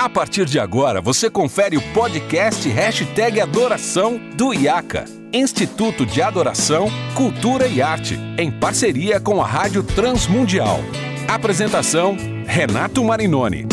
A partir de agora, você confere o podcast Hashtag Adoração do IACA, Instituto de Adoração, Cultura e Arte, em parceria com a Rádio Transmundial. Apresentação, Renato Marinoni.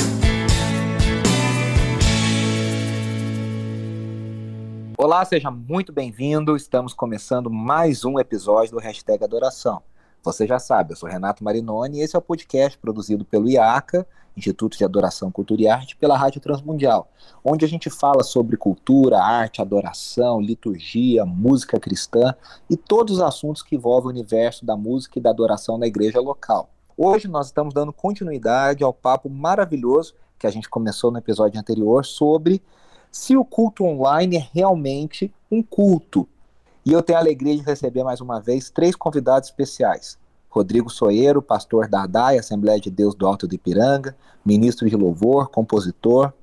Olá, seja muito bem-vindo. Estamos começando mais um episódio do Hashtag Adoração. Você já sabe, eu sou Renato Marinoni e esse é o podcast produzido pelo IACA, Instituto de Adoração, Cultura e Arte, pela Rádio Transmundial, onde a gente fala sobre cultura, arte, adoração, liturgia, música cristã e todos os assuntos que envolvem o universo da música e da adoração na igreja local. Hoje nós estamos dando continuidade ao papo maravilhoso que a gente começou no episódio anterior sobre se o culto online é realmente um culto e eu tenho a alegria de receber mais uma vez três convidados especiais. Rodrigo Soeiro, pastor da ADAI, Assembleia de Deus do Alto de Ipiranga, ministro de louvor, compositor.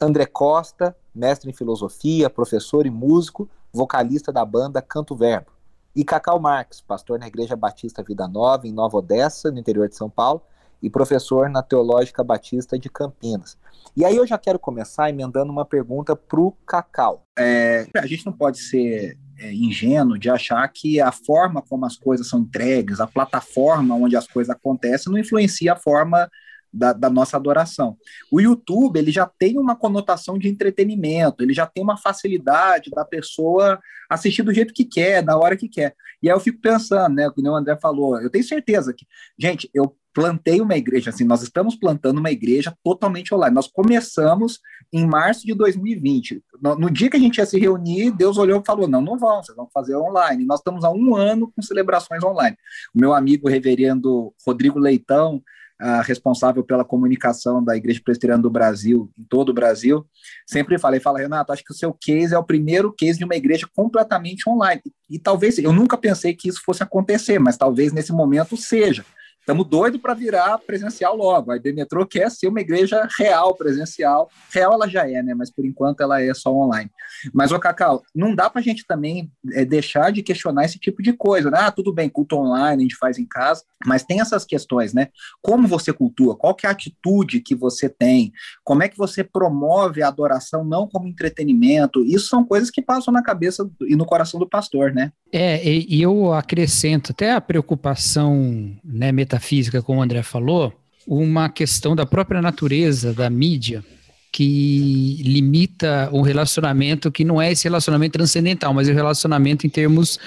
André Costa, mestre em filosofia, professor e músico, vocalista da banda Canto Verbo. E Cacau Marques, pastor na Igreja Batista Vida Nova, em Nova Odessa, no interior de São Paulo, e professor na Teológica Batista de Campinas. E aí eu já quero começar emendando uma pergunta para o Cacau. É, a gente não pode ser é, ingênuo de achar que a forma como as coisas são entregues, a plataforma onde as coisas acontecem, não influencia a forma da, da, nossa adoração. O YouTube ele já tem uma conotação de entretenimento, ele já tem uma facilidade da pessoa assistir do jeito que quer, da hora que quer. E aí eu fico pensando, né, como o André falou, eu tenho certeza que, gente, eu plantei uma igreja, assim, nós estamos plantando uma igreja totalmente online. Nós começamos em março de 2020. No, no, dia que a gente ia se reunir, Deus olhou e falou: não, não vão, vocês vão fazer online. Nós estamos há um ano com celebrações online. O meu amigo reverendo Rodrigo Leitão, uh, responsável pela comunicação da Igreja Presbiteriana do Brasil, em todo o Brasil, sempre falei, fala, Renato, acho que o seu case é o primeiro case de uma igreja completamente online. E, e talvez, eu nunca pensei que isso fosse acontecer, mas talvez nesse momento seja. Estamos doidos para virar presencial logo. A IB Metrô quer ser uma igreja real, presencial. Real ela já é, né? Mas por enquanto ela é só online. Mas, ô Cacau, não dá para a gente também é, deixar de questionar esse tipo de coisa, né? Ah, tudo bem, culto online, a gente faz em casa, mas tem essas questões, né? Como você cultua? Qual que é a atitude que você tem? Como é que você promove a adoração não como entretenimento? Isso são coisas que passam na cabeça e no coração do pastor, né? É, e eu acrescento até a preocupação né, metafísica, como o André falou, uma questão da própria natureza da mídia que limita o relacionamento que não é esse relacionamento transcendental, mas é o relacionamento em termos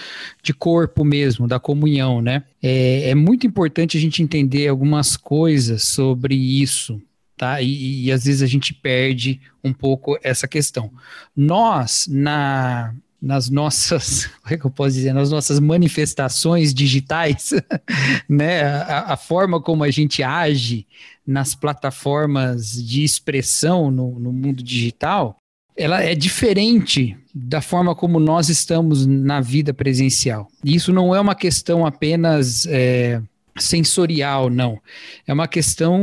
de corpo mesmo, da comunhão, né? É, é muito importante a gente entender algumas coisas sobre isso, tá? E, e às vezes a gente perde um pouco essa questão. Nós, na nas nossas, como é que eu posso dizer, nas nossas manifestações digitais, né, a, a, forma como a gente age nas plataformas de expressão no, no mundo digital, ela é diferente da forma como nós estamos na vida presencial. Isso não é uma questão apenas é, sensorial, não. É uma questão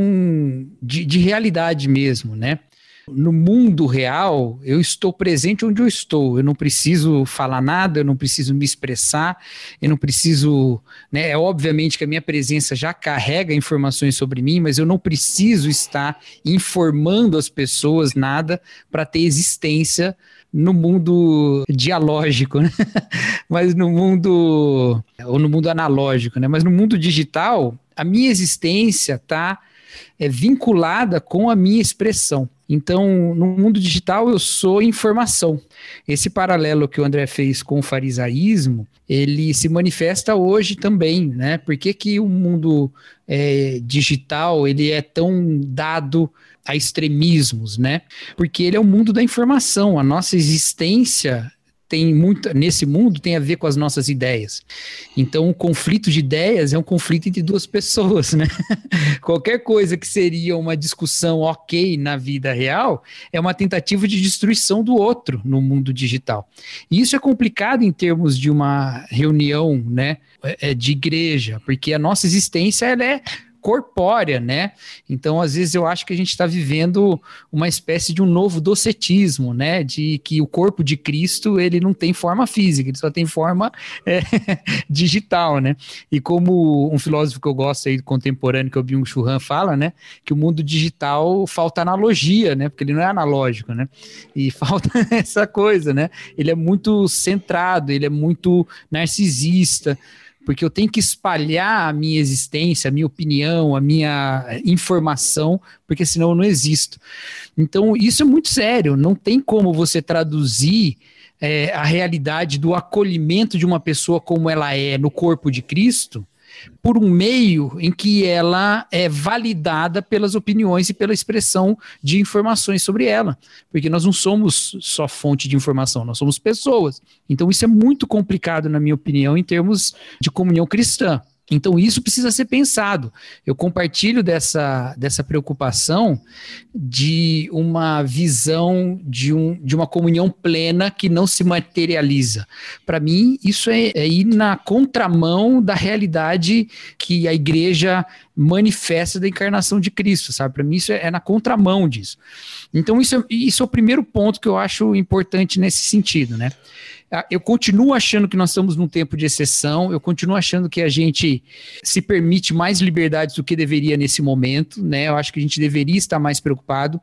de, de realidade mesmo, né? No mundo real, eu estou presente onde eu estou. Eu não preciso falar nada, eu não preciso me expressar, eu não preciso. Né, é obviamente que a minha presença já carrega informações sobre mim, mas eu não preciso estar informando as pessoas nada para ter existência no mundo dialógico, né? mas no mundo ou no mundo analógico, né? Mas no mundo digital, a minha existência está é, vinculada com a minha expressão. Então, no mundo digital, eu sou informação. Esse paralelo que o André fez com o farisaísmo, ele se manifesta hoje também, né? Por que, que o mundo é, digital ele é tão dado a extremismos, né? Porque ele é o mundo da informação. A nossa existência tem muito nesse mundo tem a ver com as nossas ideias. Então, o conflito de ideias é um conflito entre duas pessoas, né? Qualquer coisa que seria uma discussão ok na vida real é uma tentativa de destruição do outro no mundo digital. E isso é complicado em termos de uma reunião, né, é, é de igreja, porque a nossa existência ela é corpórea, né? Então, às vezes, eu acho que a gente está vivendo uma espécie de um novo docetismo, né? De que o corpo de Cristo ele não tem forma física, ele só tem forma é, digital, né? E como um filósofo que eu gosto aí contemporâneo, que é o Byung-Chul Han, fala, né? Que o mundo digital falta analogia, né? Porque ele não é analógico, né? E falta essa coisa, né? Ele é muito centrado, ele é muito narcisista porque eu tenho que espalhar a minha existência, a minha opinião, a minha informação, porque senão eu não existo. Então, isso é muito sério, não tem como você traduzir é, a realidade do acolhimento de uma pessoa como ela é no corpo de Cristo por um meio em que ela é validada pelas opiniões e pela expressão de informações sobre ela. Porque nós não somos só fonte de informação, nós somos pessoas. Então isso é muito complicado, na minha opinião, em termos de comunhão cristã. Então, isso precisa ser pensado. Eu compartilho dessa, dessa preocupação de uma visão de, um, de uma comunhão plena que não se materializa. Para mim, isso é, é ir na contramão da realidade que a igreja manifesta da encarnação de Cristo, sabe? Para mim, isso é, é, na contramão disso. Então, isso é, isso é o primeiro ponto que eu acho importante nesse sentido, né? Ah, eu continuo achando que nós estamos num tempo de exceção, eu continuo achando que a gente se permite mais liberdades do que deveria nesse momento, né? Eu acho que a gente deveria estar mais preocupado.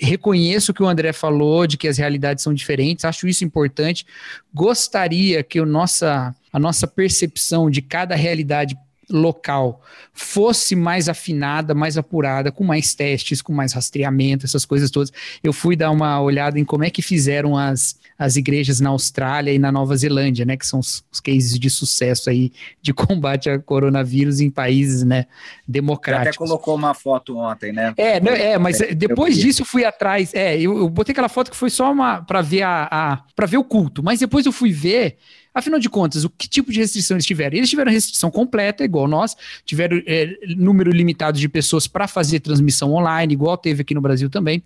Reconheço o que o André falou de que as realidades são diferentes, acho isso importante. Gostaria que o nossa, a nossa percepção de cada realidade local fosse mais afinada, mais apurada, com mais testes, com mais rastreamento, essas coisas todas. Eu fui dar uma olhada em como é que fizeram as, as igrejas na Austrália e na Nova Zelândia, né, que são os, os cases de sucesso aí de combate ao coronavírus em países, né, democráticos. Você até colocou uma foto ontem, né? É, não, é, mas depois disso eu fui atrás, é, eu, eu botei aquela foto que foi só uma para ver a, a para ver o culto, mas depois eu fui ver Afinal de contas, o que tipo de restrição eles tiveram? Eles tiveram restrição completa, igual nós, tiveram é, número limitado de pessoas para fazer transmissão online, igual teve aqui no Brasil também.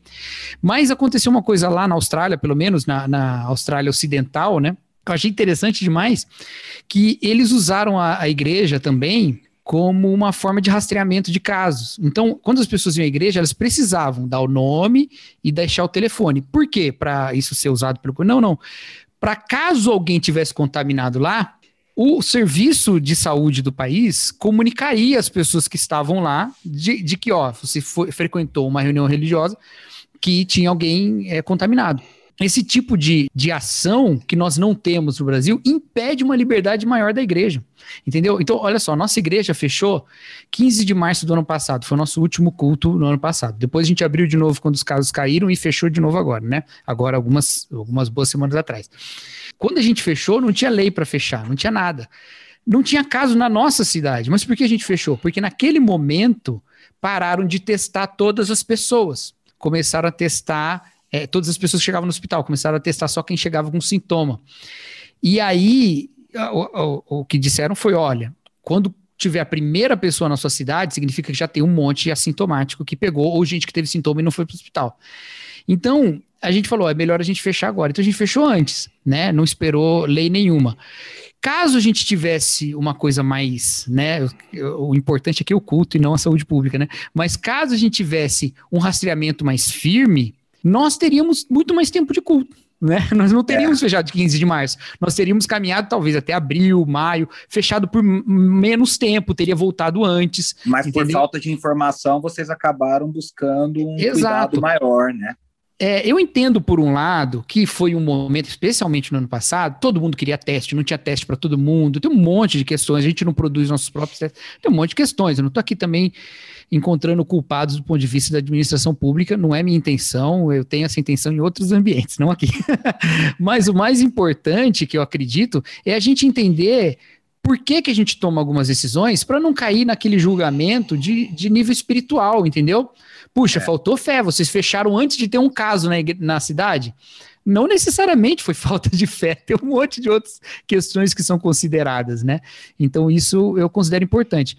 Mas aconteceu uma coisa lá na Austrália, pelo menos na, na Austrália Ocidental, né? Que eu achei interessante demais, que eles usaram a, a igreja também como uma forma de rastreamento de casos. Então, quando as pessoas iam à igreja, elas precisavam dar o nome e deixar o telefone. Por quê? Para isso ser usado pelo. Não, não para caso alguém tivesse contaminado lá, o serviço de saúde do país comunicaria as pessoas que estavam lá de, de que, ó, você foi, frequentou uma reunião religiosa que tinha alguém é, contaminado. Esse tipo de, de ação que nós não temos no Brasil impede uma liberdade maior da igreja. Entendeu? Então, olha só, nossa igreja fechou 15 de março do ano passado, foi o nosso último culto no ano passado. Depois a gente abriu de novo quando os casos caíram e fechou de novo agora, né? Agora, algumas, algumas boas semanas atrás. Quando a gente fechou, não tinha lei para fechar, não tinha nada. Não tinha caso na nossa cidade. Mas por que a gente fechou? Porque naquele momento pararam de testar todas as pessoas. Começaram a testar é, todas as pessoas que chegavam no hospital, começaram a testar só quem chegava com sintoma. E aí, o, o, o que disseram foi: olha, quando tiver a primeira pessoa na sua cidade, significa que já tem um monte de assintomático que pegou, ou gente que teve sintoma e não foi para o hospital. Então, a gente falou, é melhor a gente fechar agora. Então a gente fechou antes, né? Não esperou lei nenhuma. Caso a gente tivesse uma coisa mais, né? O, importante aqui é o culto e não a saúde pública, né? Mas caso a gente tivesse um rastreamento mais firme, nós teríamos muito mais tempo de culto. Né? Nós não teríamos é. fechado de 15 de março. Nós teríamos caminhado talvez até abril, maio, fechado por menos tempo, teria voltado antes. Mas entendeu? por falta de informação, vocês acabaram buscando um Exato. cuidado maior, né? É, eu entendo, por um lado, que foi um momento, especialmente no ano passado, todo mundo queria teste, não tinha teste para todo mundo, tem um monte de questões, a gente não produz nossos próprios testes, tem um monte de questões. Eu não estou aqui também encontrando culpados do ponto de vista da administração pública, não é minha intenção, eu tenho essa intenção em outros ambientes, não aqui. Mas o mais importante que eu acredito é a gente entender por que, que a gente toma algumas decisões para não cair naquele julgamento de, de nível espiritual, entendeu? Puxa, é. faltou fé, vocês fecharam antes de ter um caso na, na cidade. Não necessariamente foi falta de fé, tem um monte de outras questões que são consideradas, né? Então, isso eu considero importante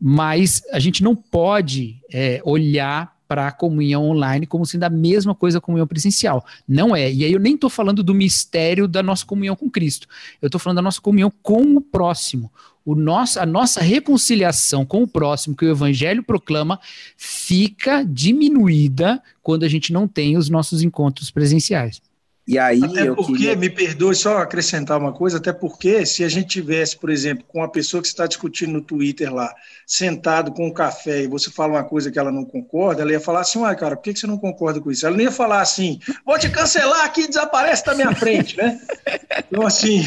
mas a gente não pode é, olhar para a comunhão online como sendo a mesma coisa a comunhão presencial. Não é. E aí eu nem estou falando do mistério da nossa comunhão com Cristo. Eu estou falando da nossa comunhão com o próximo. o nosso, a nossa reconciliação com o próximo que o evangelho proclama fica diminuída quando a gente não tem os nossos encontros presenciais. E aí até porque, queria... me perdoe só acrescentar uma coisa, até porque se a gente tivesse, por exemplo, com uma pessoa que está discutindo no Twitter lá, sentado com um café e você fala uma coisa que ela não concorda, ela ia falar assim, uai, cara, por que você não concorda com isso? Ela não ia falar assim, vou te cancelar aqui, desaparece da minha frente, né? Então, assim,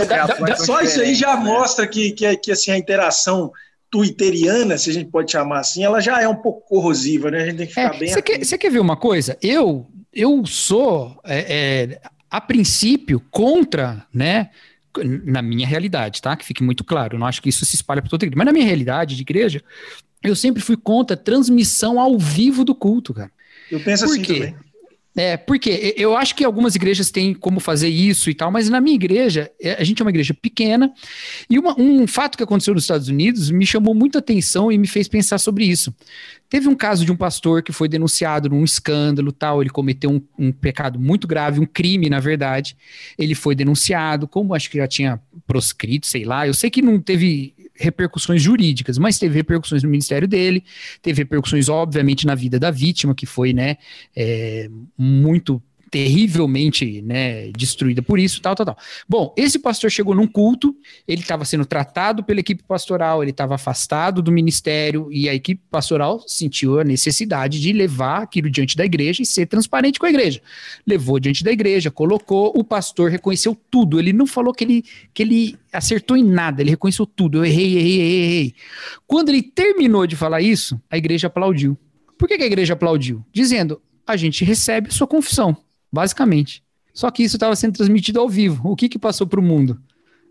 só isso aí já mostra que, que, que assim, a interação twitteriana, se a gente pode chamar assim, ela já é um pouco corrosiva, né? A gente tem que ficar é, bem. Você quer, quer ver uma coisa? Eu eu sou, é, é, a princípio, contra, né? Na minha realidade, tá? Que fique muito claro. Eu não acho que isso se espalha para toda a igreja. Mas na minha realidade de igreja, eu sempre fui contra a transmissão ao vivo do culto, cara. Eu penso Por assim quê? também. É, porque eu acho que algumas igrejas têm como fazer isso e tal, mas na minha igreja, é, a gente é uma igreja pequena, e uma, um fato que aconteceu nos Estados Unidos me chamou muita atenção e me fez pensar sobre isso. Teve um caso de um pastor que foi denunciado num escândalo tal, ele cometeu um, um pecado muito grave, um crime, na verdade. Ele foi denunciado, como acho que já tinha proscrito, sei lá. Eu sei que não teve repercussões jurídicas, mas teve repercussões no ministério dele, teve repercussões, obviamente, na vida da vítima, que foi, né, é, muito terrivelmente né, destruída por isso, tal, tal, tal. Bom, esse pastor chegou num culto, ele estava sendo tratado pela equipe pastoral, ele estava afastado do ministério e a equipe pastoral sentiu a necessidade de levar aquilo diante da igreja e ser transparente com a igreja. Levou diante da igreja, colocou, o pastor reconheceu tudo, ele não falou que ele, que ele acertou em nada, ele reconheceu tudo, eu errei, errei, errei, errei. Quando ele terminou de falar isso, a igreja aplaudiu. Por que, que a igreja aplaudiu? Dizendo, a gente recebe sua confissão basicamente. Só que isso estava sendo transmitido ao vivo. O que que passou para o mundo?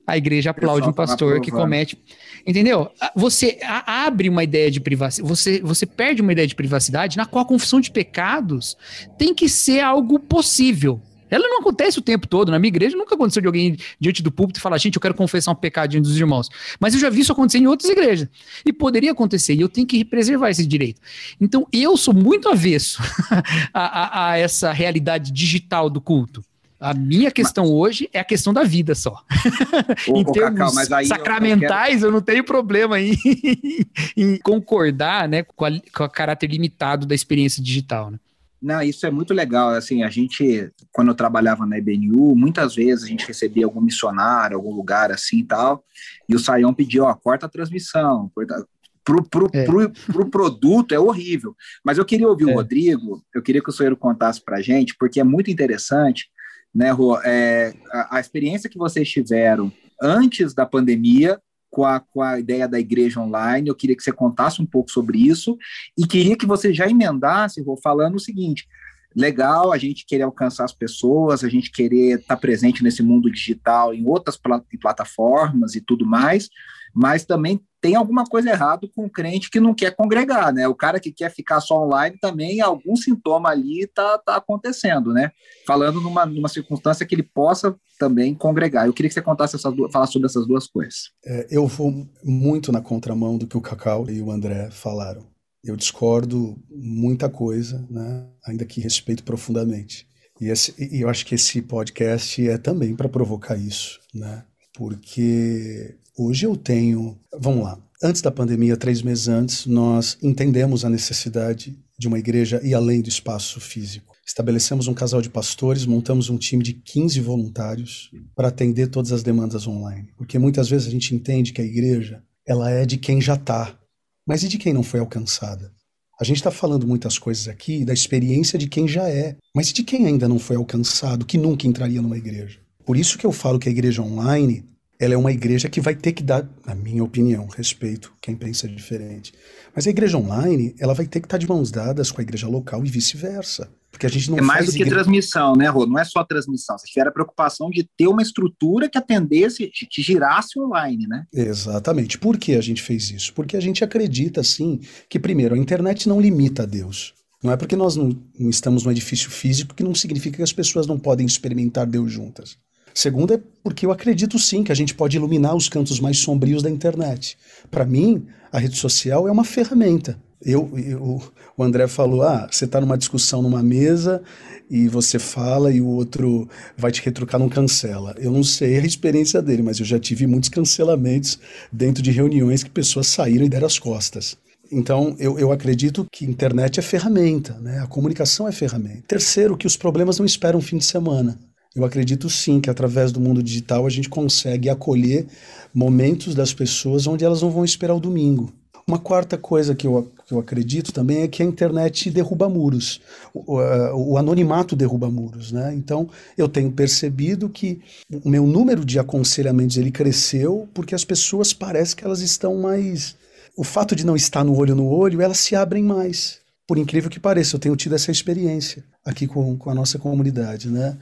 A igreja aplaude um pastor que comete. Entendeu? Você abre uma ideia de privacidade, você, você perde uma ideia de privacidade na qual a confissão de pecados tem que ser algo possível. Ela não acontece o tempo todo. Na minha igreja nunca aconteceu de alguém diante do púlpito e falar, gente, eu quero confessar um pecado diante dos irmãos. Mas eu já vi isso acontecer em outras igrejas. E poderia acontecer, e eu tenho que preservar esse direito. Então, eu sou muito avesso a, a, a essa realidade digital do culto. A minha questão mas, hoje é a questão da vida só. em termos Cacau, sacramentais, eu, eu, quero... eu, não tenho problema em, em concordar né, com, a, com o caráter limitado da experiência digital. Né? Não, isso é muito legal. Assim, a gente, quando eu trabalhava na IBNU, muitas vezes a gente recebia algum missionário, algum lugar assim e tal, e o Saião pedia, ó, corta a transmissão, corta, pro, pro, é. pro, pro produto é horrível. Mas eu queria ouvir é. o Rodrigo, eu queria que o senhor contasse para gente, porque é muito interessante, né, Rô, é, a, a experiência que vocês tiveram antes da pandemia com a, com a ideia da igreja online. Eu queria que você contasse um pouco sobre isso e queria que você já emendasse, vou falando o seguinte: legal a gente querer alcançar as pessoas, a gente querer estar presente nesse mundo digital em outras plataformas e tudo mais, mas também tem alguma coisa errada com o crente que não quer congregar, né? O cara que quer ficar só online também, algum sintoma ali tá, tá acontecendo, né? Falando numa, numa circunstância que ele possa também congregar. Eu queria que você contasse essas duas, falasse sobre essas duas coisas. É, eu vou muito na contramão do que o Cacau e o André falaram. Eu discordo muita coisa, né? Ainda que respeito profundamente. E, esse, e eu acho que esse podcast é também para provocar isso, né? Porque Hoje eu tenho. Vamos lá. Antes da pandemia, três meses antes, nós entendemos a necessidade de uma igreja e além do espaço físico. Estabelecemos um casal de pastores, montamos um time de 15 voluntários para atender todas as demandas online. Porque muitas vezes a gente entende que a igreja ela é de quem já está, mas e de quem não foi alcançada? A gente está falando muitas coisas aqui da experiência de quem já é, mas e de quem ainda não foi alcançado, que nunca entraria numa igreja? Por isso que eu falo que a igreja online ela é uma igreja que vai ter que dar, na minha opinião, respeito quem pensa diferente. Mas a igreja online, ela vai ter que estar de mãos dadas com a igreja local e vice-versa. Porque a gente não É mais do que igreja... transmissão, né, Rô? Não é só transmissão. Você tiver a preocupação de ter uma estrutura que atendesse, que girasse online, né? Exatamente. Por que a gente fez isso? Porque a gente acredita, sim, que, primeiro, a internet não limita a Deus. Não é porque nós não estamos num edifício físico que não significa que as pessoas não podem experimentar Deus juntas. Segundo é porque eu acredito sim que a gente pode iluminar os cantos mais sombrios da internet. Para mim, a rede social é uma ferramenta. Eu, eu, o André falou: ah, você está numa discussão numa mesa e você fala e o outro vai te retrucar, não cancela. Eu não sei a experiência dele, mas eu já tive muitos cancelamentos dentro de reuniões que pessoas saíram e deram as costas. Então, eu, eu acredito que internet é ferramenta, né? a comunicação é ferramenta. Terceiro, que os problemas não esperam fim de semana. Eu acredito sim que através do mundo digital a gente consegue acolher momentos das pessoas onde elas não vão esperar o domingo. Uma quarta coisa que eu, que eu acredito também é que a internet derruba muros, o, o, o, anonimato derruba muros, né? Então eu tenho percebido que o meu número de aconselhamentos ele cresceu porque as pessoas parecem que elas estão mais, o fato de não estar no olho no olho, elas se abrem mais. Por incrível que pareça, eu tenho tido essa experiência aqui com, com a nossa comunidade, né?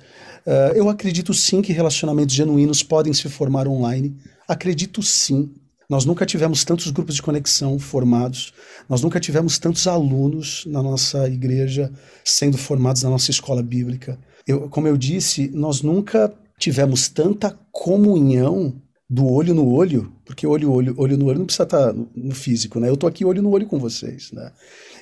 Uh, eu acredito sim que relacionamentos genuínos podem se formar online. Acredito sim. Nós nunca tivemos tantos grupos de conexão formados, nós nunca tivemos tantos alunos na nossa igreja sendo formados na nossa escola bíblica. Eu, como eu disse, nós nunca tivemos tanta comunhão do olho no olho, porque olho, olho, olho no olho não precisa estar no físico, né? Eu tô aqui olho no olho com vocês, né?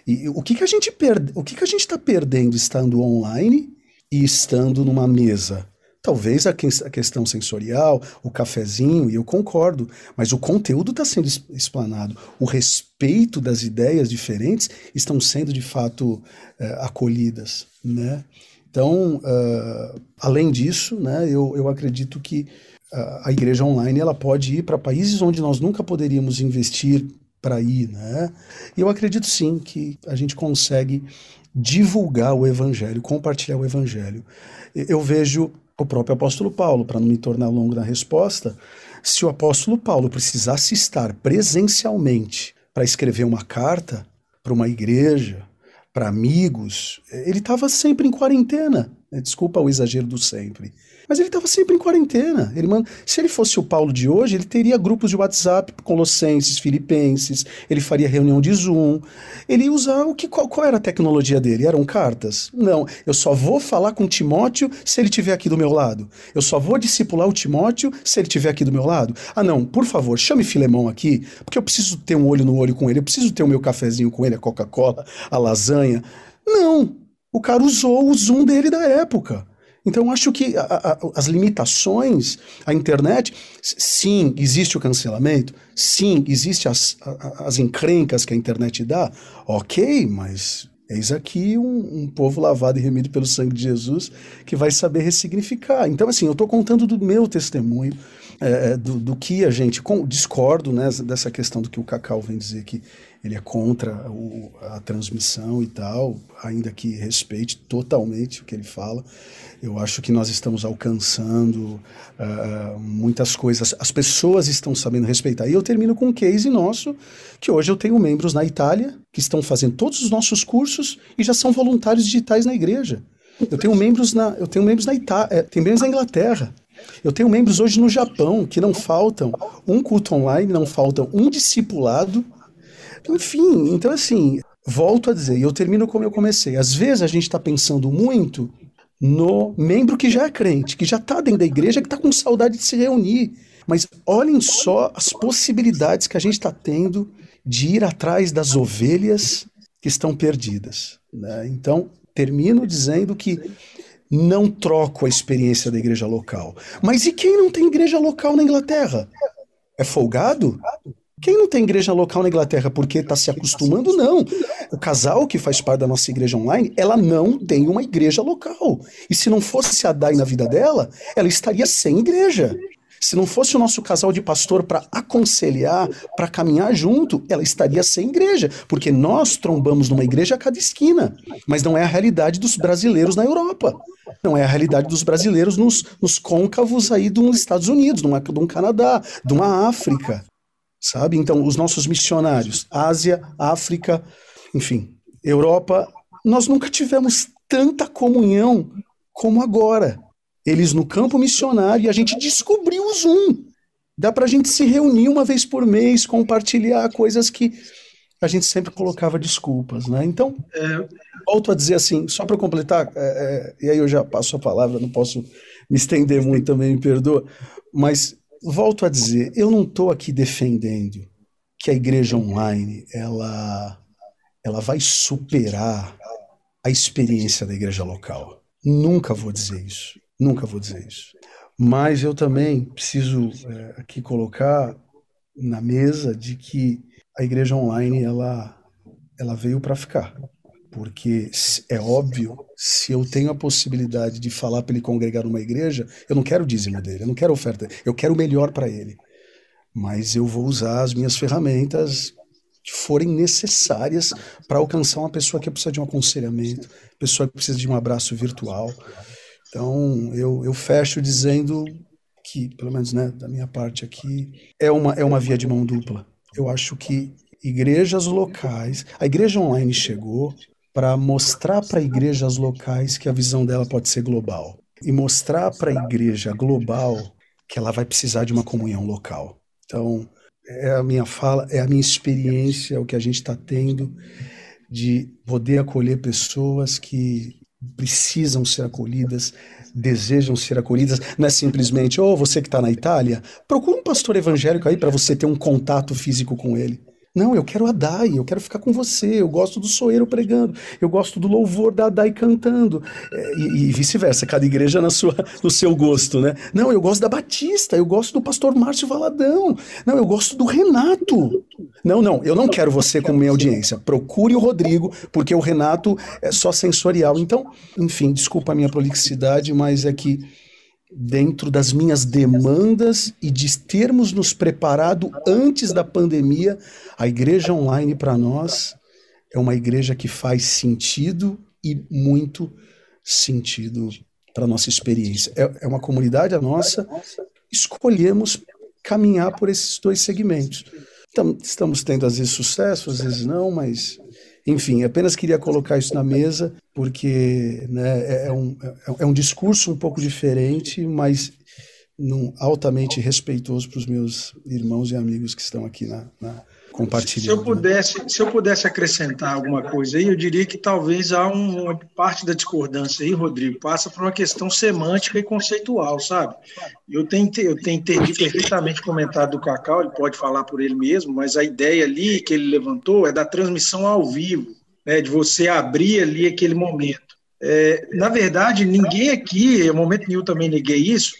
E o que que a gente perde, o que que a gente está perdendo estando online e estando numa mesa. Talvez a, que, a questão sensorial, o cafezinho, e eu concordo, mas o conteúdo está sendo explanado. O respeito das ideias diferentes estão sendo de fato é, acolhidas. Né? Então, uh, além disso, né, eu, eu acredito que uh, a igreja online ela pode ir para países onde nós nunca poderíamos investir para ir. Né? E eu acredito sim que a gente consegue divulgar o evangelho, compartilhar o evangelho. Eu vejo o próprio apóstolo Paulo, para não me tornar longo na resposta, se o apóstolo Paulo precisasse estar presencialmente para escrever uma carta para uma igreja, para amigos, ele estava sempre em quarentena. Desculpa o exagero do sempre. Mas ele estava sempre em quarentena. Ele manda... Se ele fosse o Paulo de hoje, ele teria grupos de WhatsApp, colossenses, filipenses, ele faria reunião de Zoom. Ele ia usar o que qual, qual era a tecnologia dele? Eram cartas? Não, eu só vou falar com Timóteo se ele estiver aqui do meu lado. Eu só vou discipular o Timóteo se ele estiver aqui do meu lado. Ah, não, por favor, chame Filemão aqui, porque eu preciso ter um olho no olho com ele, eu preciso ter o meu cafezinho com ele, a Coca-Cola, a lasanha. Não, o cara usou o Zoom dele da época. Então, acho que a, a, as limitações, a internet, sim, existe o cancelamento, sim, existe as, as encrencas que a internet dá, ok, mas eis aqui um, um, povo lavado e remido pelo sangue de Jesus que vai saber ressignificar. Então, assim, eu estou contando do meu testemunho, é, do, do, que a gente, com, discordo né, dessa questão do que o Cacau vem dizer que ele é contra o, a transmissão e tal, ainda que respeite totalmente o que ele fala. Eu acho que nós estamos alcançando uh, muitas coisas. As pessoas estão sabendo respeitar. E eu termino com um case nosso, que hoje eu tenho membros na Itália que estão fazendo todos os nossos cursos e já são voluntários digitais na igreja. Eu tenho membros na, eu tenho membros na Itália, é, tenho membros na Inglaterra. Eu tenho membros hoje no Japão que não faltam um culto online, não faltam um discipulado. Enfim, então assim, volto a dizer, e eu termino como eu comecei. Às vezes a gente está pensando muito no membro que já é crente, que já está dentro da igreja, que está com saudade de se reunir. Mas olhem só as possibilidades que a gente está tendo de ir atrás das ovelhas que estão perdidas. Né? Então, termino dizendo que não troco a experiência da igreja local. Mas e quem não tem igreja local na Inglaterra? É folgado? Quem não tem igreja local na Inglaterra porque está se acostumando, não. O casal que faz parte da nossa igreja online, ela não tem uma igreja local. E se não fosse a Dai na vida dela, ela estaria sem igreja. Se não fosse o nosso casal de pastor para aconselhar, para caminhar junto, ela estaria sem igreja, porque nós trombamos numa igreja a cada esquina. Mas não é a realidade dos brasileiros na Europa. Não é a realidade dos brasileiros nos, nos côncavos aí dos Estados Unidos, numa, de um Canadá, de uma África sabe? Então, os nossos missionários, Ásia, África, enfim, Europa, nós nunca tivemos tanta comunhão como agora. Eles no campo missionário e a gente descobriu o Zoom. Dá para a gente se reunir uma vez por mês, compartilhar coisas que a gente sempre colocava desculpas, né? Então, é, volto a dizer assim, só para completar, é, é, e aí eu já passo a palavra, não posso me estender muito também, me perdoa, mas volto a dizer, eu não estou aqui defendendo que a igreja online ela ela vai superar a experiência da igreja local. Nunca vou dizer isso. Nunca vou dizer isso. Mas eu também preciso é, aqui colocar na mesa de que a igreja online ela, ela veio para ficar. Porque é óbvio, se eu tenho a possibilidade de falar para ele congregar numa igreja, eu não quero o dízimo dele, eu não quero oferta, eu quero o melhor para ele. Mas eu vou usar as minhas ferramentas que forem necessárias para alcançar uma pessoa que precisa de um aconselhamento, pessoa que precisa de um abraço virtual. Então, eu, eu fecho dizendo que, pelo menos né, da minha parte aqui, é uma, é uma via de mão dupla. Eu acho que igrejas locais, a igreja online chegou para mostrar para igrejas locais que a visão dela pode ser global e mostrar para a igreja global que ela vai precisar de uma comunhão local. Então, é a minha fala, é a minha experiência, é o que a gente está tendo de poder acolher pessoas que precisam ser acolhidas, desejam ser acolhidas. Não é simplesmente, oh, você que está na Itália, procura um pastor evangélico aí para você ter um contato físico com ele. Não, eu quero a Dai, eu quero ficar com você, eu gosto do soeiro pregando, eu gosto do louvor da Dai cantando, é, e, e vice-versa, cada igreja na sua, no seu gosto, né? Não, eu gosto da Batista, eu gosto do pastor Márcio Valadão, não, eu gosto do Renato. Não, não, eu não quero você como minha audiência, procure o Rodrigo, porque o Renato é só sensorial. Então, enfim, desculpa a minha prolixidade, mas é que dentro das minhas demandas e de termos nos preparado antes da pandemia, a igreja online para nós é uma igreja que faz sentido e muito sentido para nossa experiência. É, é uma comunidade a nossa, escolhemos caminhar por esses dois segmentos. Então, estamos tendo às vezes sucesso, às vezes não, mas enfim, apenas queria colocar isso na mesa, porque né, é, é, um, é, é um discurso um pouco diferente, mas num, altamente respeitoso para os meus irmãos e amigos que estão aqui na, na compartilhando. Se eu pudesse, se eu pudesse acrescentar alguma coisa aí, eu diria que talvez há um, uma parte da discordância aí, Rodrigo, passa por uma questão semântica e conceitual, sabe? Eu tenho, eu entendido perfeitamente o comentário do Cacau, ele pode falar por ele mesmo, mas a ideia ali que ele levantou é da transmissão ao vivo, né, de você abrir ali aquele momento. É, na verdade, ninguém aqui, em momento nenhum também neguei isso,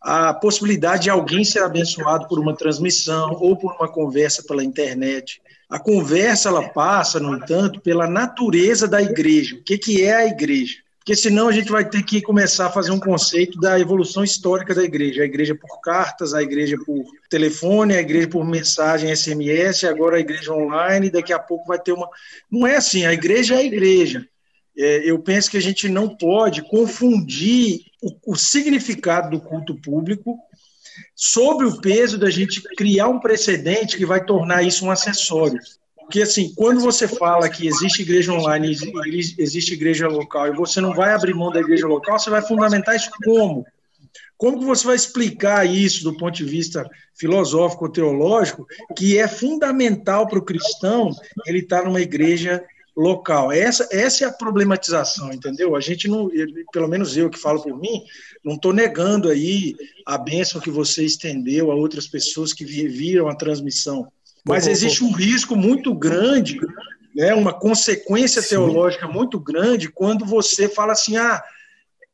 a possibilidade de alguém ser abençoado por uma transmissão ou por uma conversa pela internet. A conversa ela passa, no entanto, pela natureza da igreja. O que, que é a igreja? Porque senão a gente vai ter que começar a fazer um conceito da evolução histórica da igreja. A igreja por cartas, a igreja por telefone, a igreja por mensagem SMS, agora a igreja online, daqui a pouco vai ter uma. Não é assim, a igreja é a igreja. É, eu penso que a gente não pode confundir o, o significado do culto público sob o peso da gente criar um precedente que vai tornar isso um acessório. Porque, assim, quando você fala que existe igreja online, existe igreja local, e você não vai abrir mão da igreja local, você vai fundamentar isso como? Como que você vai explicar isso do ponto de vista filosófico, teológico, que é fundamental para o cristão ele estar tá numa igreja local. Essa, essa é a problematização, entendeu? A gente não, pelo menos eu que falo por mim, não estou negando aí a bênção que você estendeu a outras pessoas que viram a transmissão. Mas existe um risco muito grande, né, uma consequência teológica muito grande quando você fala assim, ah,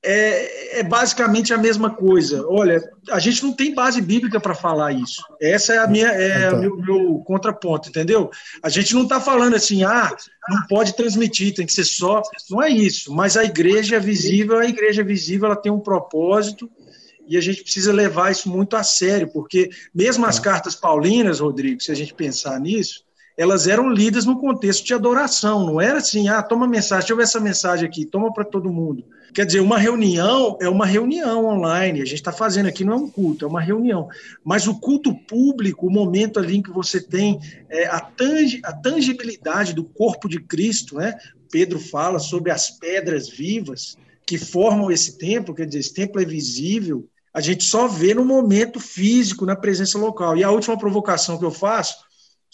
é, é, basicamente a mesma coisa. Olha, a gente não tem base bíblica para falar isso. Essa é a minha é então. meu, meu, contraponto, entendeu? A gente não está falando assim, ah, não pode transmitir, tem que ser só. Não é isso. Mas a igreja é visível, a igreja é visível, ela tem um propósito e a gente precisa levar isso muito a sério, porque mesmo as tá. cartas paulinas, Rodrigo, se a gente pensar nisso, elas eram lidas no contexto de adoração, não era assim, ah, toma mensagem, deixa eu ver essa mensagem aqui, toma para todo mundo. Quer dizer, uma reunião é uma reunião online, a gente está fazendo aqui, não é um culto, é uma reunião. Mas o culto público, o momento ali em que você tem é, a, tangi, a tangibilidade do corpo de Cristo, né? Pedro fala sobre as pedras vivas que formam esse templo, quer dizer, esse templo é visível, a gente só vê no momento físico, na presença local. E a última provocação que eu faço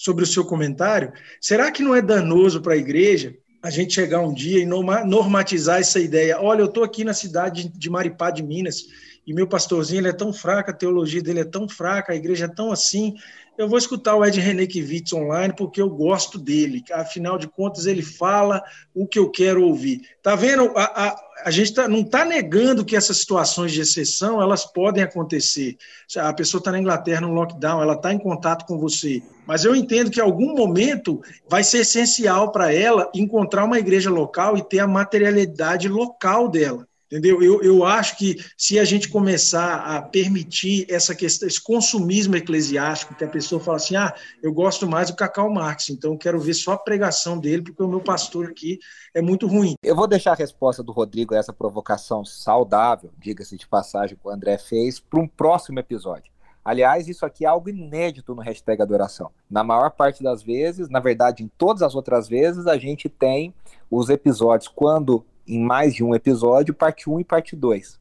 sobre o seu comentário, será que não é danoso para a igreja a gente chegar um dia e normatizar essa ideia. Olha, eu estou aqui na cidade de Maripá de Minas e meu pastorzinho ele é tão fraco, a teologia dele é tão fraca, a igreja é tão assim, eu vou escutar o Ed Renekiewicz online porque eu gosto dele. Afinal de contas, ele fala o que eu quero ouvir. Tá vendo? A, a, a gente tá, não está negando que essas situações de exceção elas podem acontecer. A pessoa está na Inglaterra no lockdown, ela está em contato com você. Mas eu entendo que em algum momento vai ser essencial para ela encontrar uma igreja local e ter a materialidade local dela. Entendeu? Eu, eu acho que se a gente começar a permitir essa questão, esse consumismo eclesiástico, que a pessoa fala assim: ah, eu gosto mais do Cacau Marx, então quero ver só a pregação dele, porque o meu pastor aqui é muito ruim. Eu vou deixar a resposta do Rodrigo a essa provocação saudável, diga-se de passagem, que o André fez, para um próximo episódio. Aliás, isso aqui é algo inédito no hashtag adoração. Na maior parte das vezes, na verdade, em todas as outras vezes, a gente tem os episódios quando em mais de um episódio, parte 1 e parte 2.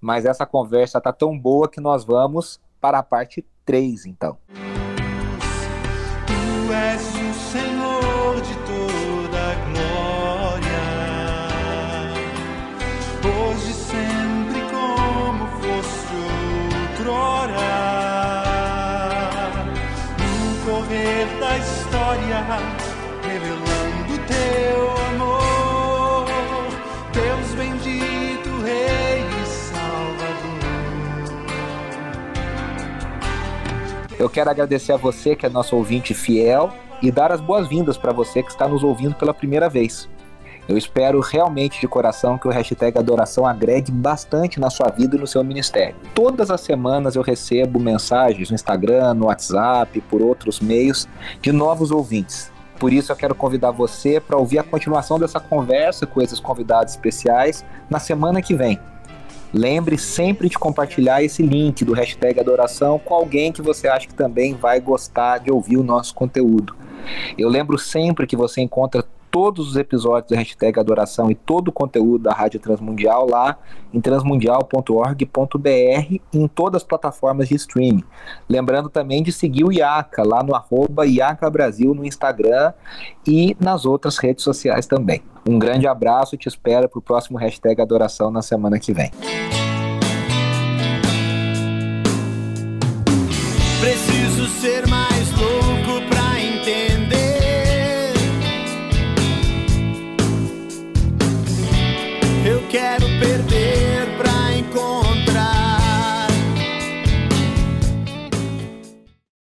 Mas essa conversa tá tão boa que nós vamos para a parte 3, então. Tu és quero agradecer a você que é nosso ouvinte fiel e dar as boas-vindas para você que está nos ouvindo pela primeira vez. Eu espero realmente de coração que o hashtag Adoração agregue bastante na sua vida e no seu ministério. Todas as semanas eu recebo mensagens no Instagram, no WhatsApp, por outros meios, de novos ouvintes. Por isso eu quero convidar você para ouvir a continuação dessa conversa com esses convidados especiais na semana que vem. Lembre sempre de compartilhar esse link do hashtag Adoração com alguém que você acha que também vai gostar de ouvir o nosso conteúdo. Eu lembro sempre que você encontra todos os episódios da hashtag Adoração e todo o conteúdo da Rádio Transmundial lá em transmundial.org.br em todas as plataformas de streaming. Lembrando também de seguir o IACA lá no arroba IACA Brasil no Instagram e nas outras redes sociais também. Um grande abraço e te espero para o próximo hashtag Adoração na semana que vem. Preciso